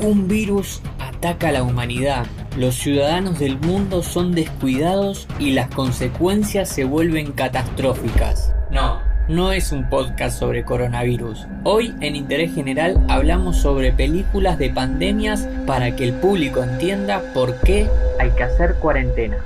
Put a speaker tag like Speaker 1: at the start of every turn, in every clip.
Speaker 1: Un virus ataca a la humanidad. Los ciudadanos del mundo son descuidados y las consecuencias se vuelven catastróficas. No, no es un podcast sobre coronavirus. Hoy en Interés General hablamos sobre películas de pandemias para que el público entienda por qué hay que hacer cuarentena.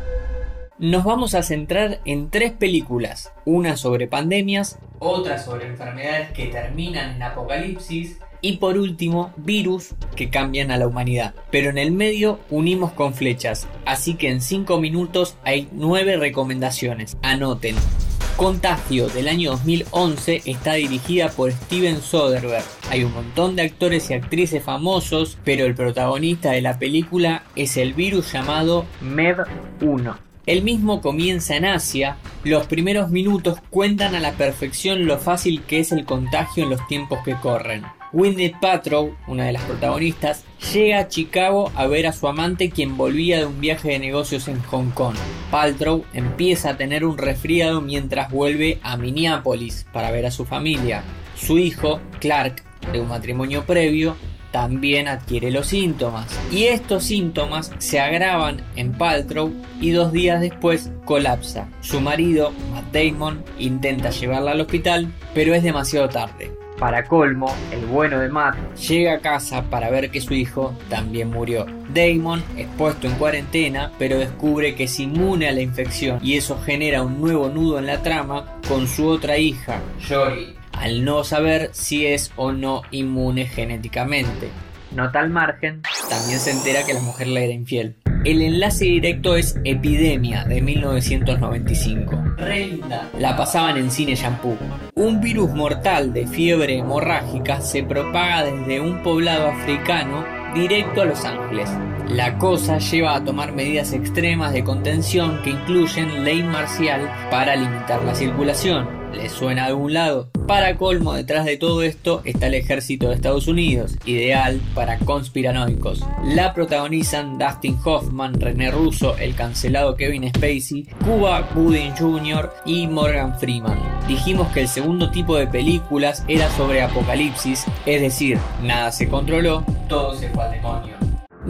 Speaker 1: Nos vamos a centrar en tres películas, una sobre pandemias, otra sobre enfermedades que terminan en apocalipsis y por último, virus que cambian a la humanidad. Pero en el medio unimos con flechas, así que en 5 minutos hay 9 recomendaciones. Anoten. Contagio del año 2011 está dirigida por Steven Soderbergh. Hay un montón de actores y actrices famosos, pero el protagonista de la película es el virus llamado MEV-1. El mismo comienza en Asia, los primeros minutos cuentan a la perfección lo fácil que es el contagio en los tiempos que corren. Winnie Patrow, una de las protagonistas, llega a Chicago a ver a su amante quien volvía de un viaje de negocios en Hong Kong. Paltrow empieza a tener un resfriado mientras vuelve a Minneapolis para ver a su familia. Su hijo, Clark, de un matrimonio previo, también adquiere los síntomas. Y estos síntomas se agravan en Paltrow y dos días después colapsa. Su marido, Matt Damon, intenta llevarla al hospital, pero es demasiado tarde. Para colmo, el bueno de Matt llega a casa para ver que su hijo también murió. Damon es puesto en cuarentena, pero descubre que es inmune a la infección y eso genera un nuevo nudo en la trama con su otra hija, Jory, al no saber si es o no inmune genéticamente. Nota al margen, también se entera que la mujer le era infiel. El enlace directo es Epidemia de 1995. Renda. La pasaban en cine shampoo. Un virus mortal de fiebre hemorrágica se propaga desde un poblado africano directo a Los Ángeles. La cosa lleva a tomar medidas extremas de contención que incluyen ley marcial para limitar la circulación ¿Le suena a algún lado? Para colmo, detrás de todo esto está el ejército de Estados Unidos, ideal para conspiranoicos. La protagonizan Dustin Hoffman, René Russo, el cancelado Kevin Spacey, Cuba Gooding Jr. y Morgan Freeman. Dijimos que el segundo tipo de películas era sobre apocalipsis, es decir, nada se controló, todo se fue al demonio.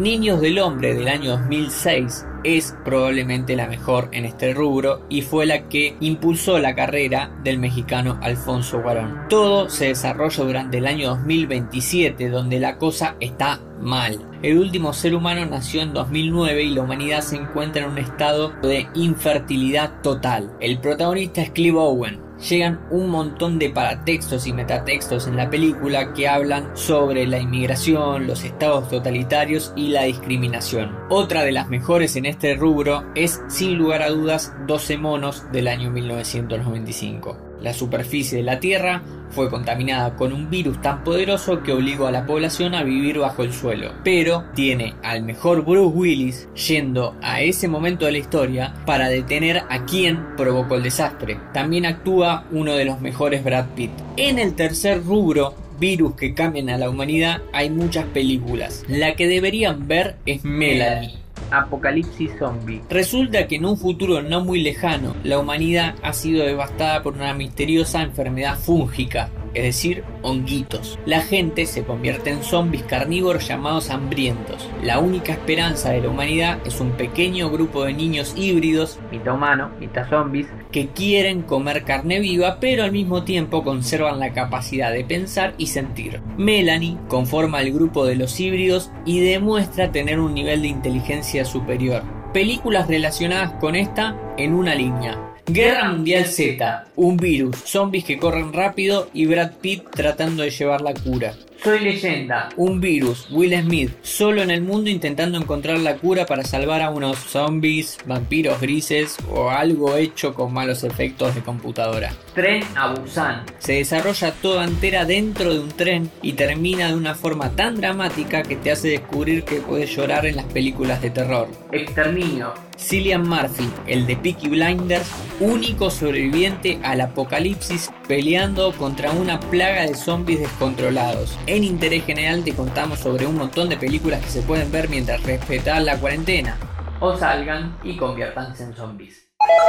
Speaker 1: Niños del Hombre del año 2006 es probablemente la mejor en este rubro y fue la que impulsó la carrera del mexicano Alfonso Guarón. Todo se desarrolla durante el año 2027 donde la cosa está mal. El último ser humano nació en 2009 y la humanidad se encuentra en un estado de infertilidad total. El protagonista es Clive Owen, llegan un montón de paratextos y metatextos en la película que hablan sobre la inmigración, los estados totalitarios y la discriminación. Otra de las mejores en este rubro es sin lugar a dudas 12 monos del año 1995. La superficie de la Tierra fue contaminada con un virus tan poderoso que obligó a la población a vivir bajo el suelo. Pero tiene al mejor Bruce Willis yendo a ese momento de la historia para detener a quien provocó el desastre. También actúa uno de los mejores Brad Pitt. En el tercer rubro virus que cambian a la humanidad hay muchas películas. La que deberían ver es Melanie apocalipsis zombie. Resulta que en un futuro no muy lejano, la humanidad ha sido devastada por una misteriosa enfermedad fúngica es decir, honguitos. La gente se convierte en zombies carnívoros llamados hambrientos. La única esperanza de la humanidad es un pequeño grupo de niños híbridos, mitad humano, mitad zombies, que quieren comer carne viva, pero al mismo tiempo conservan la capacidad de pensar y sentir. Melanie conforma el grupo de los híbridos y demuestra tener un nivel de inteligencia superior. Películas relacionadas con esta en una línea. Guerra Mundial Z, un virus, zombies que corren rápido y Brad Pitt tratando de llevar la cura. Soy leyenda, un virus, Will Smith, solo en el mundo intentando encontrar la cura para salvar a unos zombies, vampiros grises o algo hecho con malos efectos de computadora. Tren a Busan. Se desarrolla toda entera dentro de un tren y termina de una forma tan dramática que te hace descubrir que puedes llorar en las películas de terror. Exterminio. Cillian Murphy, el de Peaky Blinders, único sobreviviente al apocalipsis peleando contra una plaga de zombies descontrolados. En Interés General te contamos sobre un montón de películas que se pueden ver mientras respetan la cuarentena. O salgan y conviértanse en zombies.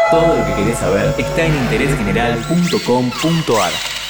Speaker 2: Todo lo que querés saber está en interésgeneral.com.ar.